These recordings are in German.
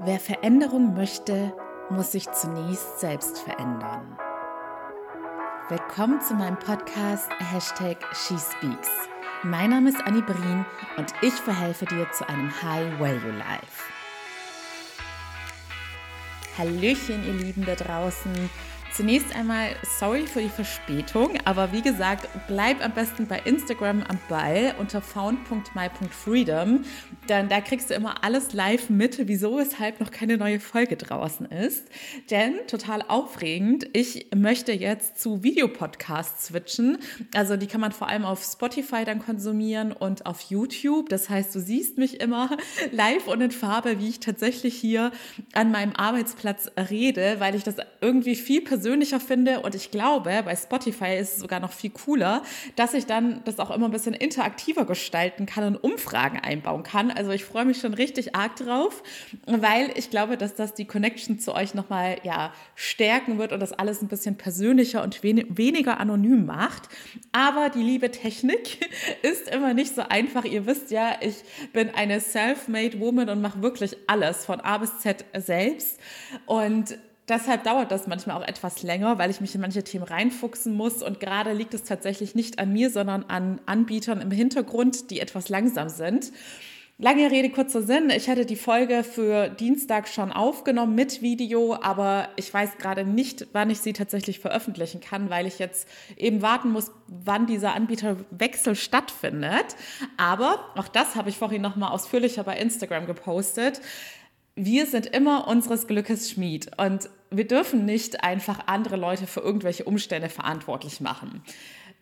Wer Veränderung möchte, muss sich zunächst selbst verändern. Willkommen zu meinem Podcast Hashtag SheSpeaks. Mein Name ist Annie Brien und ich verhelfe dir zu einem High Value Life. Hallöchen, ihr Lieben da draußen. Zunächst einmal sorry für die Verspätung, aber wie gesagt, bleib am besten bei Instagram am Ball unter found.my.freedom, denn da kriegst du immer alles live mit, wieso, weshalb noch keine neue Folge draußen ist. Denn total aufregend, ich möchte jetzt zu Videopodcasts switchen. Also die kann man vor allem auf Spotify dann konsumieren und auf YouTube. Das heißt, du siehst mich immer live und in Farbe, wie ich tatsächlich hier an meinem Arbeitsplatz rede, weil ich das irgendwie viel persönlicher persönlicher finde und ich glaube, bei Spotify ist es sogar noch viel cooler, dass ich dann das auch immer ein bisschen interaktiver gestalten kann und Umfragen einbauen kann. Also ich freue mich schon richtig arg drauf, weil ich glaube, dass das die Connection zu euch nochmal ja, stärken wird und das alles ein bisschen persönlicher und wen weniger anonym macht. Aber die liebe Technik ist immer nicht so einfach. Ihr wisst ja, ich bin eine self-made Woman und mache wirklich alles von A bis Z selbst. Und Deshalb dauert das manchmal auch etwas länger, weil ich mich in manche Themen reinfuchsen muss. Und gerade liegt es tatsächlich nicht an mir, sondern an Anbietern im Hintergrund, die etwas langsam sind. Lange Rede, kurzer Sinn. Ich hätte die Folge für Dienstag schon aufgenommen mit Video, aber ich weiß gerade nicht, wann ich sie tatsächlich veröffentlichen kann, weil ich jetzt eben warten muss, wann dieser Anbieterwechsel stattfindet. Aber auch das habe ich vorhin nochmal ausführlicher bei Instagram gepostet wir sind immer unseres Glückes Schmied und wir dürfen nicht einfach andere Leute für irgendwelche Umstände verantwortlich machen.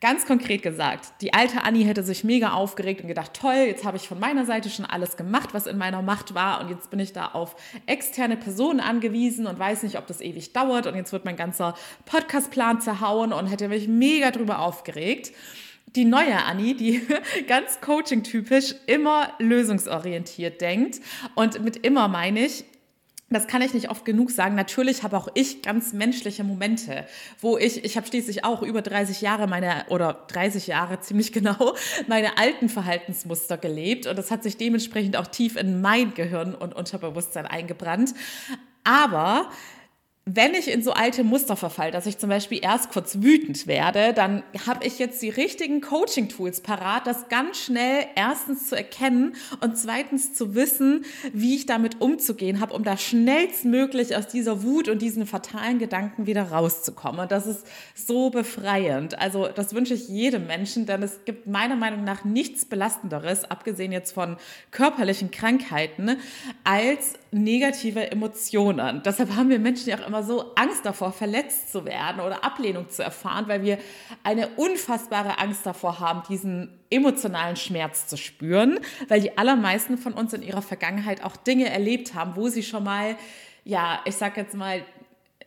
Ganz konkret gesagt, die alte Annie hätte sich mega aufgeregt und gedacht, toll, jetzt habe ich von meiner Seite schon alles gemacht, was in meiner Macht war und jetzt bin ich da auf externe Personen angewiesen und weiß nicht, ob das ewig dauert und jetzt wird mein ganzer Podcastplan zerhauen und hätte mich mega drüber aufgeregt die neue Annie, die ganz coaching-typisch immer lösungsorientiert denkt. Und mit immer meine ich, das kann ich nicht oft genug sagen. Natürlich habe auch ich ganz menschliche Momente, wo ich, ich habe schließlich auch über 30 Jahre meine, oder 30 Jahre ziemlich genau, meine alten Verhaltensmuster gelebt. Und das hat sich dementsprechend auch tief in mein Gehirn und Unterbewusstsein eingebrannt. Aber wenn ich in so alte Muster verfall, dass ich zum Beispiel erst kurz wütend werde, dann habe ich jetzt die richtigen Coaching-Tools parat, das ganz schnell erstens zu erkennen und zweitens zu wissen, wie ich damit umzugehen habe, um da schnellstmöglich aus dieser Wut und diesen fatalen Gedanken wieder rauszukommen. Und das ist so befreiend. Also das wünsche ich jedem Menschen, denn es gibt meiner Meinung nach nichts Belastenderes, abgesehen jetzt von körperlichen Krankheiten, als negative Emotionen. Deshalb haben wir Menschen ja auch immer so Angst davor, verletzt zu werden oder Ablehnung zu erfahren, weil wir eine unfassbare Angst davor haben, diesen emotionalen Schmerz zu spüren, weil die allermeisten von uns in ihrer Vergangenheit auch Dinge erlebt haben, wo sie schon mal, ja, ich sag jetzt mal,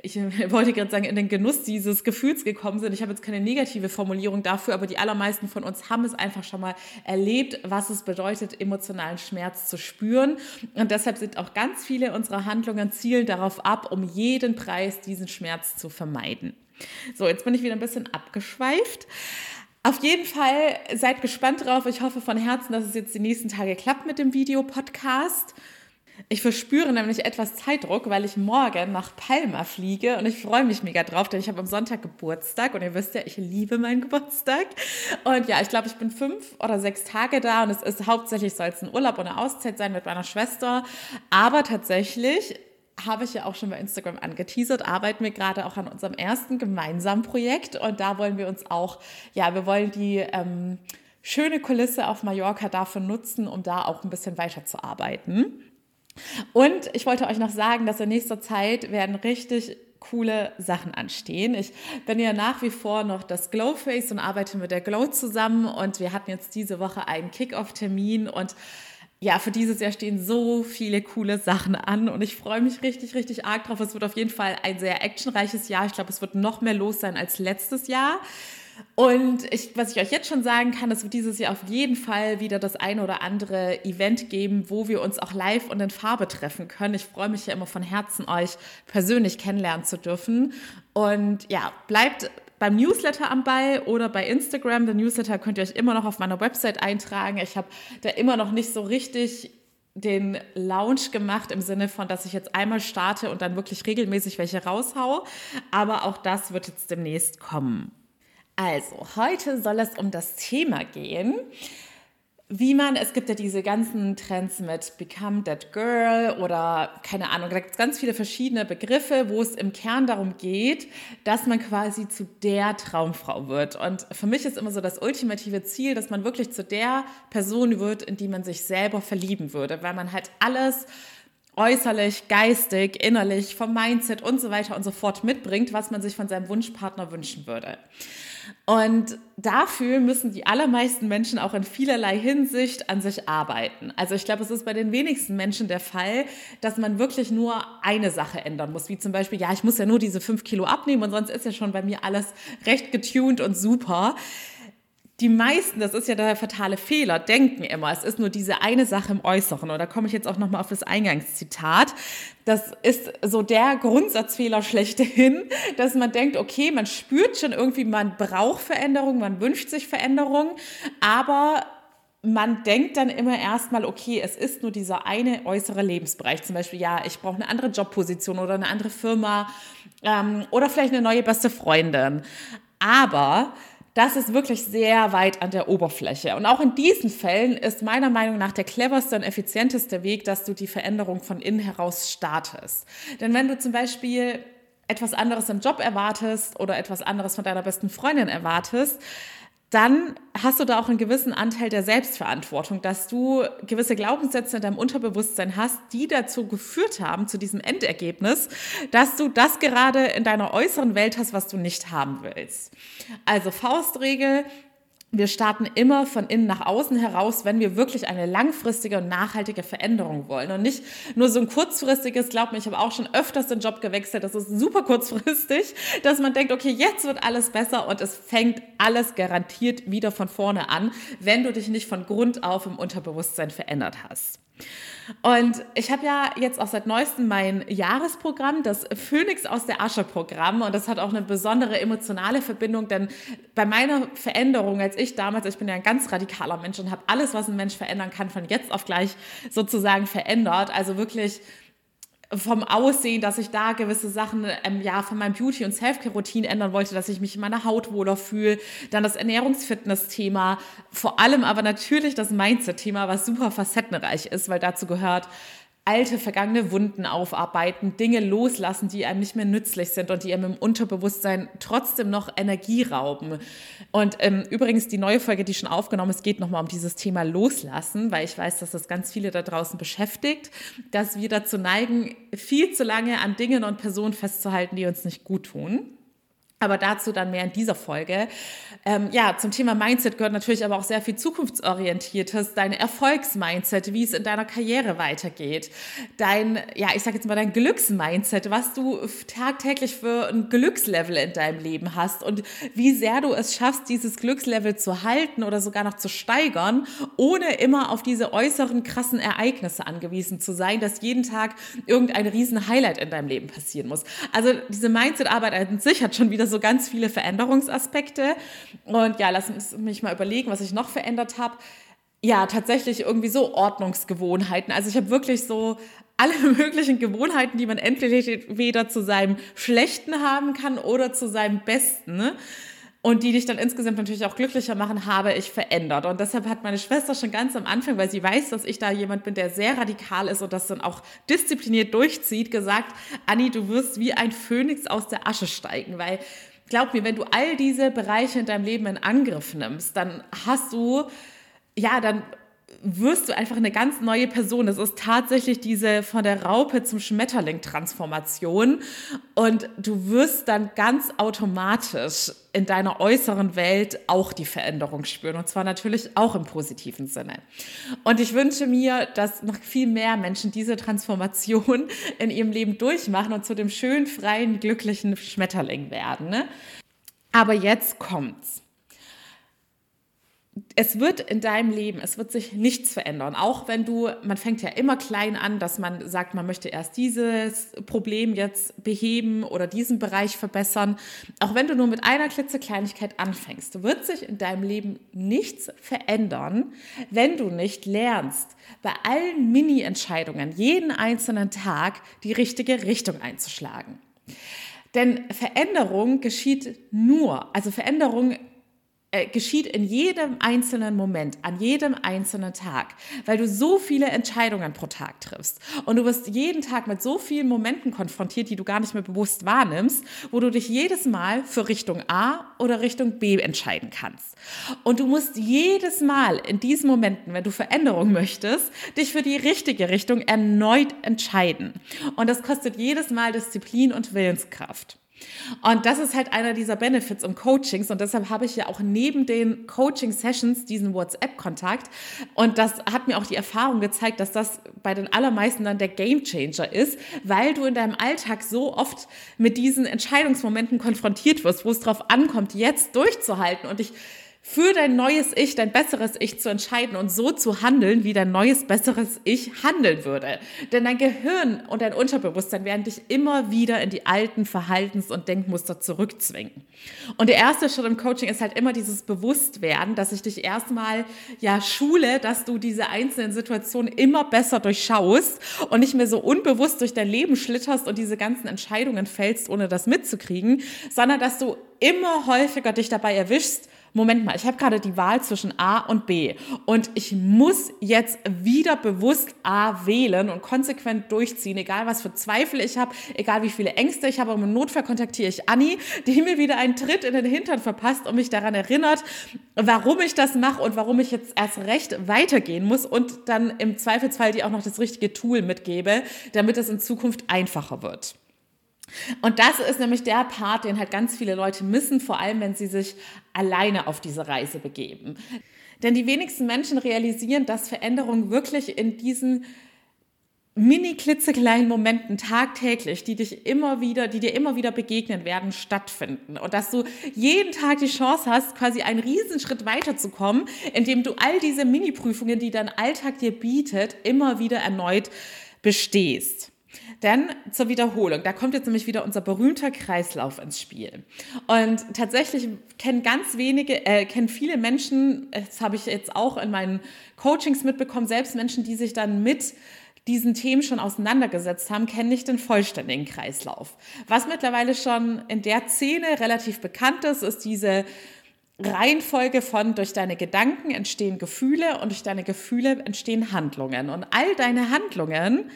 ich wollte gerade sagen, in den Genuss dieses Gefühls gekommen sind. Ich habe jetzt keine negative Formulierung dafür, aber die allermeisten von uns haben es einfach schon mal erlebt, was es bedeutet, emotionalen Schmerz zu spüren. Und deshalb sind auch ganz viele unserer Handlungen zielen darauf ab, um jeden Preis diesen Schmerz zu vermeiden. So, jetzt bin ich wieder ein bisschen abgeschweift. Auf jeden Fall seid gespannt drauf. Ich hoffe von Herzen, dass es jetzt die nächsten Tage klappt mit dem Videopodcast. Ich verspüre nämlich etwas Zeitdruck, weil ich morgen nach Palma fliege und ich freue mich mega drauf, denn ich habe am Sonntag Geburtstag und ihr wisst ja, ich liebe meinen Geburtstag. Und ja, ich glaube, ich bin fünf oder sechs Tage da und es ist hauptsächlich soll es ein Urlaub und eine Auszeit sein mit meiner Schwester. Aber tatsächlich habe ich ja auch schon bei Instagram angeteasert, arbeiten wir gerade auch an unserem ersten gemeinsamen Projekt und da wollen wir uns auch, ja, wir wollen die ähm, schöne Kulisse auf Mallorca dafür nutzen, um da auch ein bisschen weiterzuarbeiten. Und ich wollte euch noch sagen, dass in nächster Zeit werden richtig coole Sachen anstehen. Ich bin ja nach wie vor noch das Glowface und arbeite mit der Glow zusammen und wir hatten jetzt diese Woche einen Kick-Off-Termin und ja, für dieses Jahr stehen so viele coole Sachen an und ich freue mich richtig, richtig arg drauf. Es wird auf jeden Fall ein sehr actionreiches Jahr. Ich glaube, es wird noch mehr los sein als letztes Jahr. Und ich, was ich euch jetzt schon sagen kann, es wird dieses Jahr auf jeden Fall wieder das ein oder andere Event geben, wo wir uns auch live und in Farbe treffen können. Ich freue mich ja immer von Herzen, euch persönlich kennenlernen zu dürfen. Und ja, bleibt beim Newsletter am Ball oder bei Instagram. Der Newsletter könnt ihr euch immer noch auf meiner Website eintragen. Ich habe da immer noch nicht so richtig den Launch gemacht im Sinne von, dass ich jetzt einmal starte und dann wirklich regelmäßig welche raushau. Aber auch das wird jetzt demnächst kommen. Also, heute soll es um das Thema gehen wie man, es gibt ja diese ganzen Trends mit Become That Girl oder keine Ahnung, da gibt es ganz viele verschiedene Begriffe, wo es im Kern darum geht, dass man quasi zu der Traumfrau wird. Und für mich ist immer so das ultimative Ziel, dass man wirklich zu der Person wird, in die man sich selber verlieben würde, weil man halt alles äußerlich, geistig, innerlich, vom Mindset und so weiter und so fort mitbringt, was man sich von seinem Wunschpartner wünschen würde. Und dafür müssen die allermeisten Menschen auch in vielerlei Hinsicht an sich arbeiten. Also ich glaube, es ist bei den wenigsten Menschen der Fall, dass man wirklich nur eine Sache ändern muss, wie zum Beispiel, ja, ich muss ja nur diese fünf Kilo abnehmen und sonst ist ja schon bei mir alles recht getuned und super die meisten, das ist ja der fatale Fehler, denken immer, es ist nur diese eine Sache im Äußeren. Und da komme ich jetzt auch nochmal auf das Eingangszitat. Das ist so der Grundsatzfehler schlechthin, dass man denkt, okay, man spürt schon irgendwie, man braucht Veränderung, man wünscht sich Veränderung, aber man denkt dann immer erstmal, okay, es ist nur dieser eine äußere Lebensbereich. Zum Beispiel, ja, ich brauche eine andere Jobposition oder eine andere Firma ähm, oder vielleicht eine neue beste Freundin. Aber das ist wirklich sehr weit an der Oberfläche. Und auch in diesen Fällen ist meiner Meinung nach der cleverste und effizienteste Weg, dass du die Veränderung von innen heraus startest. Denn wenn du zum Beispiel etwas anderes im Job erwartest oder etwas anderes von deiner besten Freundin erwartest, dann hast du da auch einen gewissen Anteil der Selbstverantwortung, dass du gewisse Glaubenssätze in deinem Unterbewusstsein hast, die dazu geführt haben, zu diesem Endergebnis, dass du das gerade in deiner äußeren Welt hast, was du nicht haben willst. Also Faustregel, wir starten immer von innen nach außen heraus, wenn wir wirklich eine langfristige und nachhaltige Veränderung wollen und nicht nur so ein kurzfristiges, glaub mir, ich habe auch schon öfters den Job gewechselt, das ist super kurzfristig, dass man denkt, okay, jetzt wird alles besser und es fängt alles garantiert wieder von vorne an, wenn du dich nicht von Grund auf im Unterbewusstsein verändert hast. Und ich habe ja jetzt auch seit neuestem mein Jahresprogramm, das Phoenix aus der Asche Programm. Und das hat auch eine besondere emotionale Verbindung, denn bei meiner Veränderung, als ich damals, ich bin ja ein ganz radikaler Mensch und habe alles, was ein Mensch verändern kann, von jetzt auf gleich sozusagen verändert. Also wirklich vom Aussehen, dass ich da gewisse Sachen ähm, ja von meinem Beauty- und Selfcare-Routine ändern wollte, dass ich mich in meiner Haut wohler fühle. Dann das Ernährungsfitness-Thema, vor allem aber natürlich das Mindset-Thema, was super facettenreich ist, weil dazu gehört alte, vergangene Wunden aufarbeiten, Dinge loslassen, die einem nicht mehr nützlich sind und die einem im Unterbewusstsein trotzdem noch Energie rauben. Und ähm, übrigens, die neue Folge, die schon aufgenommen ist, geht nochmal um dieses Thema Loslassen, weil ich weiß, dass das ganz viele da draußen beschäftigt, dass wir dazu neigen, viel zu lange an Dingen und Personen festzuhalten, die uns nicht gut tun. Aber dazu dann mehr in dieser Folge. Ähm, ja, zum Thema Mindset gehört natürlich aber auch sehr viel zukunftsorientiertes, dein Erfolgsmindset, wie es in deiner Karriere weitergeht, dein, ja, ich sage jetzt mal dein Glücksmindset, was du tagtäglich für ein Glückslevel in deinem Leben hast und wie sehr du es schaffst, dieses Glückslevel zu halten oder sogar noch zu steigern, ohne immer auf diese äußeren krassen Ereignisse angewiesen zu sein, dass jeden Tag irgendein riesen Highlight in deinem Leben passieren muss. Also diese Mindset-Arbeit an sich hat schon wieder so ganz viele Veränderungsaspekte. Und ja, lass mich mal überlegen, was ich noch verändert habe. Ja, tatsächlich irgendwie so Ordnungsgewohnheiten. Also ich habe wirklich so alle möglichen Gewohnheiten, die man entweder zu seinem Schlechten haben kann oder zu seinem Besten. Ne? Und die dich dann insgesamt natürlich auch glücklicher machen, habe ich verändert. Und deshalb hat meine Schwester schon ganz am Anfang, weil sie weiß, dass ich da jemand bin, der sehr radikal ist und das dann auch diszipliniert durchzieht, gesagt, Anni, du wirst wie ein Phönix aus der Asche steigen, weil glaub mir, wenn du all diese Bereiche in deinem Leben in Angriff nimmst, dann hast du, ja, dann wirst du einfach eine ganz neue Person. Es ist tatsächlich diese von der Raupe zum Schmetterling Transformation und du wirst dann ganz automatisch in deiner äußeren Welt auch die Veränderung spüren und zwar natürlich auch im positiven Sinne. Und ich wünsche mir, dass noch viel mehr Menschen diese Transformation in ihrem Leben durchmachen und zu dem schönen, freien, glücklichen Schmetterling werden. Ne? Aber jetzt kommt's es wird in deinem Leben, es wird sich nichts verändern. Auch wenn du, man fängt ja immer klein an, dass man sagt, man möchte erst dieses Problem jetzt beheben oder diesen Bereich verbessern. Auch wenn du nur mit einer klitzekleinigkeit anfängst, wird sich in deinem Leben nichts verändern, wenn du nicht lernst, bei allen Mini-Entscheidungen jeden einzelnen Tag die richtige Richtung einzuschlagen. Denn Veränderung geschieht nur, also Veränderung äh, geschieht in jedem einzelnen Moment, an jedem einzelnen Tag, weil du so viele Entscheidungen pro Tag triffst. Und du wirst jeden Tag mit so vielen Momenten konfrontiert, die du gar nicht mehr bewusst wahrnimmst, wo du dich jedes Mal für Richtung A oder Richtung B entscheiden kannst. Und du musst jedes Mal in diesen Momenten, wenn du Veränderung möchtest, dich für die richtige Richtung erneut entscheiden. Und das kostet jedes Mal Disziplin und Willenskraft. Und das ist halt einer dieser Benefits im Coachings. Und deshalb habe ich ja auch neben den Coaching-Sessions diesen WhatsApp-Kontakt. Und das hat mir auch die Erfahrung gezeigt, dass das bei den allermeisten dann der Game-Changer ist, weil du in deinem Alltag so oft mit diesen Entscheidungsmomenten konfrontiert wirst, wo es darauf ankommt, jetzt durchzuhalten. Und dich für dein neues Ich, dein besseres Ich zu entscheiden und so zu handeln, wie dein neues, besseres Ich handeln würde. Denn dein Gehirn und dein Unterbewusstsein werden dich immer wieder in die alten Verhaltens- und Denkmuster zurückzwingen. Und der erste Schritt im Coaching ist halt immer dieses Bewusstwerden, dass ich dich erstmal ja schule, dass du diese einzelnen Situationen immer besser durchschaust und nicht mehr so unbewusst durch dein Leben schlitterst und diese ganzen Entscheidungen fällst, ohne das mitzukriegen, sondern dass du immer häufiger dich dabei erwischst, Moment mal, ich habe gerade die Wahl zwischen A und B und ich muss jetzt wieder bewusst A wählen und konsequent durchziehen, egal was für Zweifel ich habe, egal wie viele Ängste ich habe. Im Notfall kontaktiere ich Anni, die mir wieder einen Tritt in den Hintern verpasst und mich daran erinnert, warum ich das mache und warum ich jetzt erst recht weitergehen muss und dann im Zweifelsfall die auch noch das richtige Tool mitgebe, damit es in Zukunft einfacher wird. Und das ist nämlich der Part, den halt ganz viele Leute missen, vor allem wenn sie sich alleine auf diese Reise begeben. Denn die wenigsten Menschen realisieren, dass Veränderung wirklich in diesen mini klitzekleinen Momenten tagtäglich, die dich immer wieder, die dir immer wieder begegnen werden, stattfinden. Und dass du jeden Tag die Chance hast, quasi einen Riesenschritt weiterzukommen, indem du all diese Mini-Prüfungen, die dein Alltag dir bietet, immer wieder erneut bestehst. Denn zur Wiederholung, da kommt jetzt nämlich wieder unser berühmter Kreislauf ins Spiel. Und tatsächlich kennen ganz wenige, äh, kennen viele Menschen, das habe ich jetzt auch in meinen Coachings mitbekommen, selbst Menschen, die sich dann mit diesen Themen schon auseinandergesetzt haben, kennen nicht den vollständigen Kreislauf. Was mittlerweile schon in der Szene relativ bekannt ist, ist diese Reihenfolge von durch deine Gedanken entstehen Gefühle und durch deine Gefühle entstehen Handlungen. Und all deine Handlungen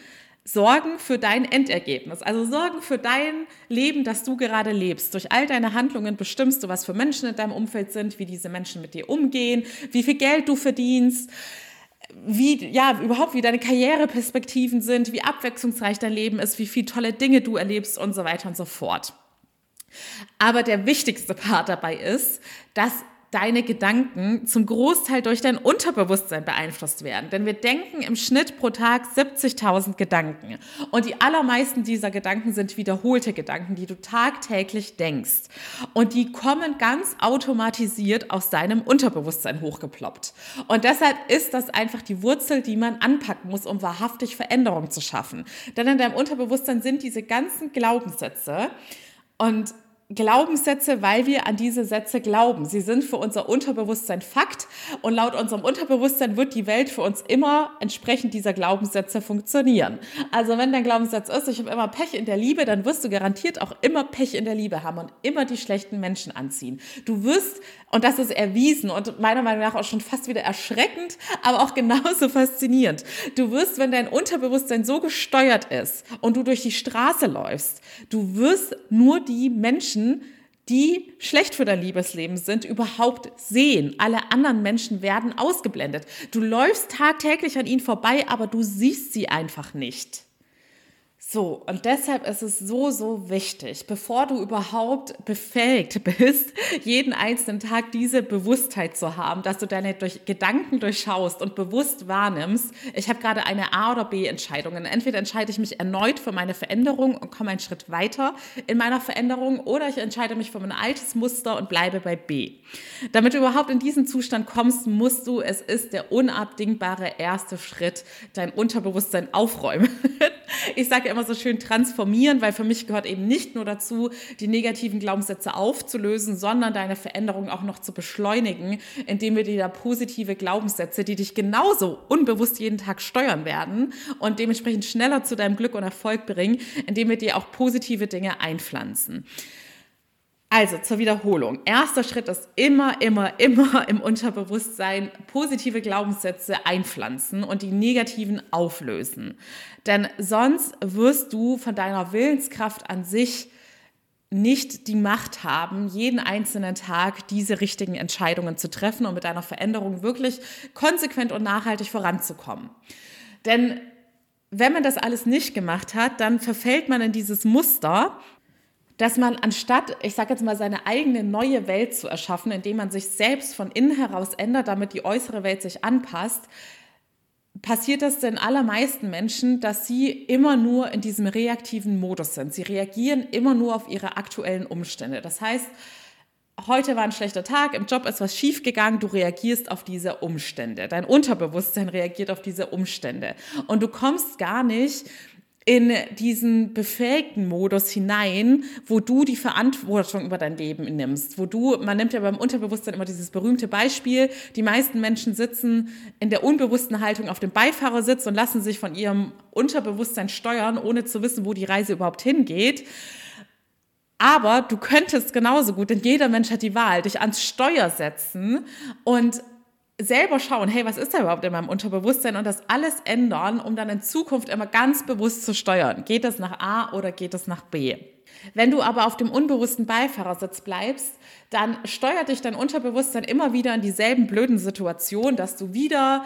sorgen für dein Endergebnis, also sorgen für dein Leben, das du gerade lebst. Durch all deine Handlungen bestimmst du, was für Menschen in deinem Umfeld sind, wie diese Menschen mit dir umgehen, wie viel Geld du verdienst, wie, ja, überhaupt wie deine Karriereperspektiven sind, wie abwechslungsreich dein Leben ist, wie viele tolle Dinge du erlebst und so weiter und so fort. Aber der wichtigste Part dabei ist, dass deine Gedanken zum Großteil durch dein Unterbewusstsein beeinflusst werden. Denn wir denken im Schnitt pro Tag 70.000 Gedanken. Und die allermeisten dieser Gedanken sind wiederholte Gedanken, die du tagtäglich denkst. Und die kommen ganz automatisiert aus deinem Unterbewusstsein hochgeploppt. Und deshalb ist das einfach die Wurzel, die man anpacken muss, um wahrhaftig Veränderung zu schaffen. Denn in deinem Unterbewusstsein sind diese ganzen Glaubenssätze und Glaubenssätze, weil wir an diese Sätze glauben. Sie sind für unser Unterbewusstsein Fakt und laut unserem Unterbewusstsein wird die Welt für uns immer entsprechend dieser Glaubenssätze funktionieren. Also wenn dein Glaubenssatz ist, ich habe immer Pech in der Liebe, dann wirst du garantiert auch immer Pech in der Liebe haben und immer die schlechten Menschen anziehen. Du wirst, und das ist erwiesen und meiner Meinung nach auch schon fast wieder erschreckend, aber auch genauso faszinierend. Du wirst, wenn dein Unterbewusstsein so gesteuert ist und du durch die Straße läufst, du wirst nur die Menschen die schlecht für dein Liebesleben sind, überhaupt sehen. Alle anderen Menschen werden ausgeblendet. Du läufst tagtäglich an ihnen vorbei, aber du siehst sie einfach nicht. So, und deshalb ist es so, so wichtig, bevor du überhaupt befähigt bist, jeden einzelnen Tag diese Bewusstheit zu haben, dass du deine durch Gedanken durchschaust und bewusst wahrnimmst, ich habe gerade eine A- oder B-Entscheidung. Entweder entscheide ich mich erneut für meine Veränderung und komme einen Schritt weiter in meiner Veränderung oder ich entscheide mich für mein altes Muster und bleibe bei B. Damit du überhaupt in diesen Zustand kommst, musst du, es ist der unabdingbare erste Schritt, dein Unterbewusstsein aufräumen. Ich sage immer, immer so schön transformieren, weil für mich gehört eben nicht nur dazu, die negativen Glaubenssätze aufzulösen, sondern deine Veränderung auch noch zu beschleunigen, indem wir dir da positive Glaubenssätze, die dich genauso unbewusst jeden Tag steuern werden und dementsprechend schneller zu deinem Glück und Erfolg bringen, indem wir dir auch positive Dinge einpflanzen. Also zur Wiederholung. Erster Schritt ist immer, immer, immer im Unterbewusstsein positive Glaubenssätze einpflanzen und die negativen auflösen. Denn sonst wirst du von deiner Willenskraft an sich nicht die Macht haben, jeden einzelnen Tag diese richtigen Entscheidungen zu treffen und mit deiner Veränderung wirklich konsequent und nachhaltig voranzukommen. Denn wenn man das alles nicht gemacht hat, dann verfällt man in dieses Muster, dass man anstatt, ich sage jetzt mal, seine eigene neue Welt zu erschaffen, indem man sich selbst von innen heraus ändert, damit die äußere Welt sich anpasst, passiert das den allermeisten Menschen, dass sie immer nur in diesem reaktiven Modus sind. Sie reagieren immer nur auf ihre aktuellen Umstände. Das heißt, heute war ein schlechter Tag, im Job ist was schiefgegangen, du reagierst auf diese Umstände. Dein Unterbewusstsein reagiert auf diese Umstände. Und du kommst gar nicht in diesen befähigten Modus hinein, wo du die Verantwortung über dein Leben nimmst, wo du, man nimmt ja beim Unterbewusstsein immer dieses berühmte Beispiel, die meisten Menschen sitzen in der unbewussten Haltung auf dem Beifahrersitz und lassen sich von ihrem Unterbewusstsein steuern, ohne zu wissen, wo die Reise überhaupt hingeht. Aber du könntest genauso gut, denn jeder Mensch hat die Wahl, dich ans Steuer setzen und selber schauen, hey, was ist da überhaupt in meinem Unterbewusstsein und das alles ändern, um dann in Zukunft immer ganz bewusst zu steuern. Geht das nach A oder geht das nach B? Wenn du aber auf dem unbewussten Beifahrersitz bleibst, dann steuert dich dein Unterbewusstsein immer wieder in dieselben blöden Situationen, dass du wieder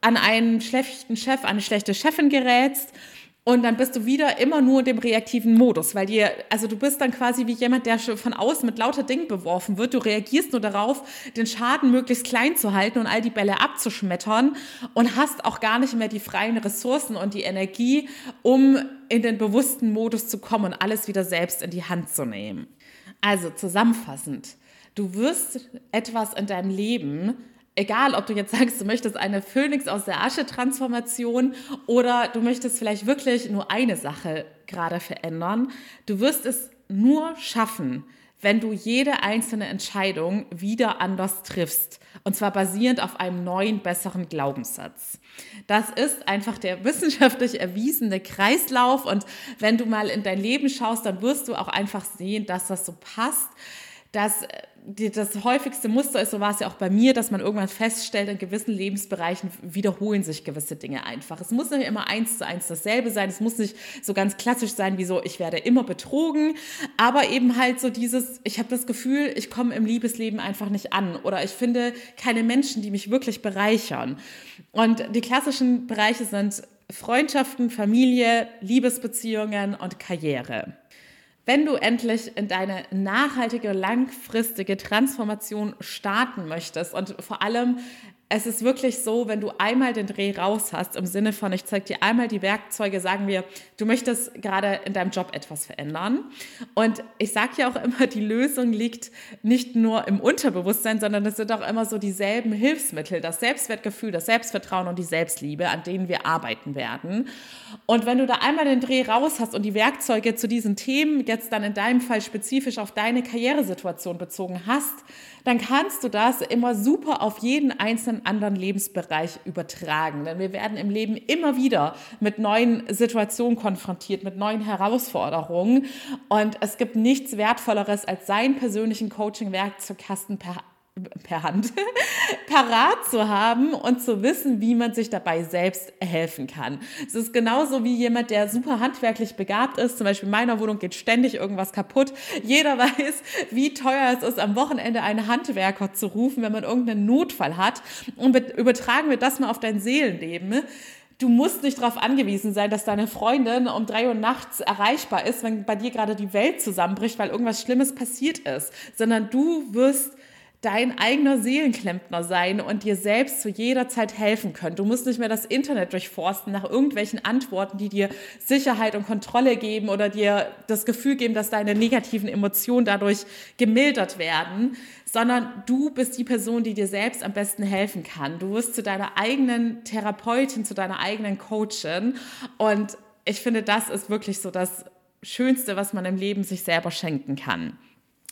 an einen schlechten Chef, eine schlechte Chefin gerätst und dann bist du wieder immer nur in dem reaktiven Modus, weil dir, also du bist dann quasi wie jemand, der schon von außen mit lauter Dingen beworfen wird. Du reagierst nur darauf, den Schaden möglichst klein zu halten und all die Bälle abzuschmettern und hast auch gar nicht mehr die freien Ressourcen und die Energie, um in den bewussten Modus zu kommen und alles wieder selbst in die Hand zu nehmen. Also zusammenfassend, du wirst etwas in deinem Leben egal, ob du jetzt sagst, du möchtest eine Phönix aus der Asche Transformation oder du möchtest vielleicht wirklich nur eine Sache gerade verändern, du wirst es nur schaffen, wenn du jede einzelne Entscheidung wieder anders triffst. Und zwar basierend auf einem neuen, besseren Glaubenssatz. Das ist einfach der wissenschaftlich erwiesene Kreislauf. Und wenn du mal in dein Leben schaust, dann wirst du auch einfach sehen, dass das so passt dass äh, das häufigste Muster ist, so war es ja auch bei mir, dass man irgendwann feststellt, in gewissen Lebensbereichen wiederholen sich gewisse Dinge einfach. Es muss nicht immer eins zu eins dasselbe sein, es muss nicht so ganz klassisch sein, wie so, ich werde immer betrogen, aber eben halt so dieses, ich habe das Gefühl, ich komme im Liebesleben einfach nicht an oder ich finde keine Menschen, die mich wirklich bereichern. Und die klassischen Bereiche sind Freundschaften, Familie, Liebesbeziehungen und Karriere wenn du endlich in deine nachhaltige, langfristige Transformation starten möchtest und vor allem es ist wirklich so, wenn du einmal den Dreh raus hast, im Sinne von, ich zeige dir einmal die Werkzeuge, sagen wir, du möchtest gerade in deinem Job etwas verändern. Und ich sage ja auch immer, die Lösung liegt nicht nur im Unterbewusstsein, sondern es sind auch immer so dieselben Hilfsmittel, das Selbstwertgefühl, das Selbstvertrauen und die Selbstliebe, an denen wir arbeiten werden. Und wenn du da einmal den Dreh raus hast und die Werkzeuge zu diesen Themen jetzt dann in deinem Fall spezifisch auf deine Karrieresituation bezogen hast, dann kannst du das immer super auf jeden einzelnen anderen Lebensbereich übertragen. Denn wir werden im Leben immer wieder mit neuen Situationen konfrontiert, mit neuen Herausforderungen. Und es gibt nichts Wertvolleres als seinen persönlichen Coaching-Werkzeugkasten per per Hand parat zu haben und zu wissen, wie man sich dabei selbst helfen kann. Es ist genauso wie jemand, der super handwerklich begabt ist. Zum Beispiel in meiner Wohnung geht ständig irgendwas kaputt. Jeder weiß, wie teuer es ist, am Wochenende einen Handwerker zu rufen, wenn man irgendeinen Notfall hat. Und übertragen wir das mal auf dein Seelenleben Du musst nicht darauf angewiesen sein, dass deine Freundin um drei Uhr nachts erreichbar ist, wenn bei dir gerade die Welt zusammenbricht, weil irgendwas Schlimmes passiert ist, sondern du wirst dein eigener Seelenklempner sein und dir selbst zu jeder Zeit helfen können. Du musst nicht mehr das Internet durchforsten nach irgendwelchen Antworten, die dir Sicherheit und Kontrolle geben oder dir das Gefühl geben, dass deine negativen Emotionen dadurch gemildert werden, sondern du bist die Person, die dir selbst am besten helfen kann. Du wirst zu deiner eigenen Therapeutin, zu deiner eigenen Coachin und ich finde, das ist wirklich so das Schönste, was man im Leben sich selber schenken kann.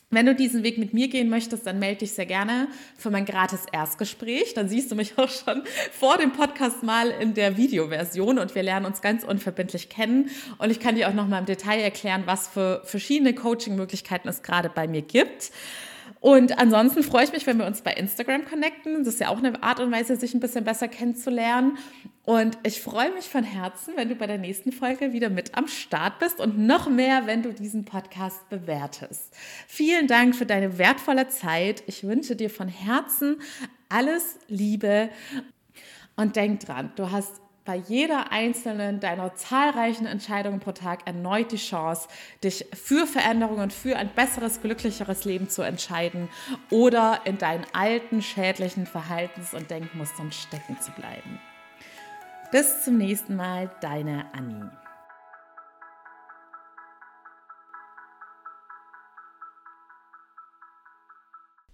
Wenn du diesen Weg mit mir gehen möchtest, dann melde dich sehr gerne für mein gratis Erstgespräch. Dann siehst du mich auch schon vor dem Podcast mal in der Videoversion und wir lernen uns ganz unverbindlich kennen. Und ich kann dir auch noch mal im Detail erklären, was für verschiedene Coaching-Möglichkeiten es gerade bei mir gibt. Und ansonsten freue ich mich, wenn wir uns bei Instagram connecten. Das ist ja auch eine Art und Weise, sich ein bisschen besser kennenzulernen. Und ich freue mich von Herzen, wenn du bei der nächsten Folge wieder mit am Start bist und noch mehr, wenn du diesen Podcast bewertest. Vielen Dank für deine wertvolle Zeit. Ich wünsche dir von Herzen alles Liebe und denk dran, du hast bei jeder einzelnen deiner zahlreichen Entscheidungen pro Tag erneut die Chance, dich für Veränderungen und für ein besseres, glücklicheres Leben zu entscheiden oder in deinen alten, schädlichen Verhaltens- und Denkmustern stecken zu bleiben. Bis zum nächsten Mal, deine Annie.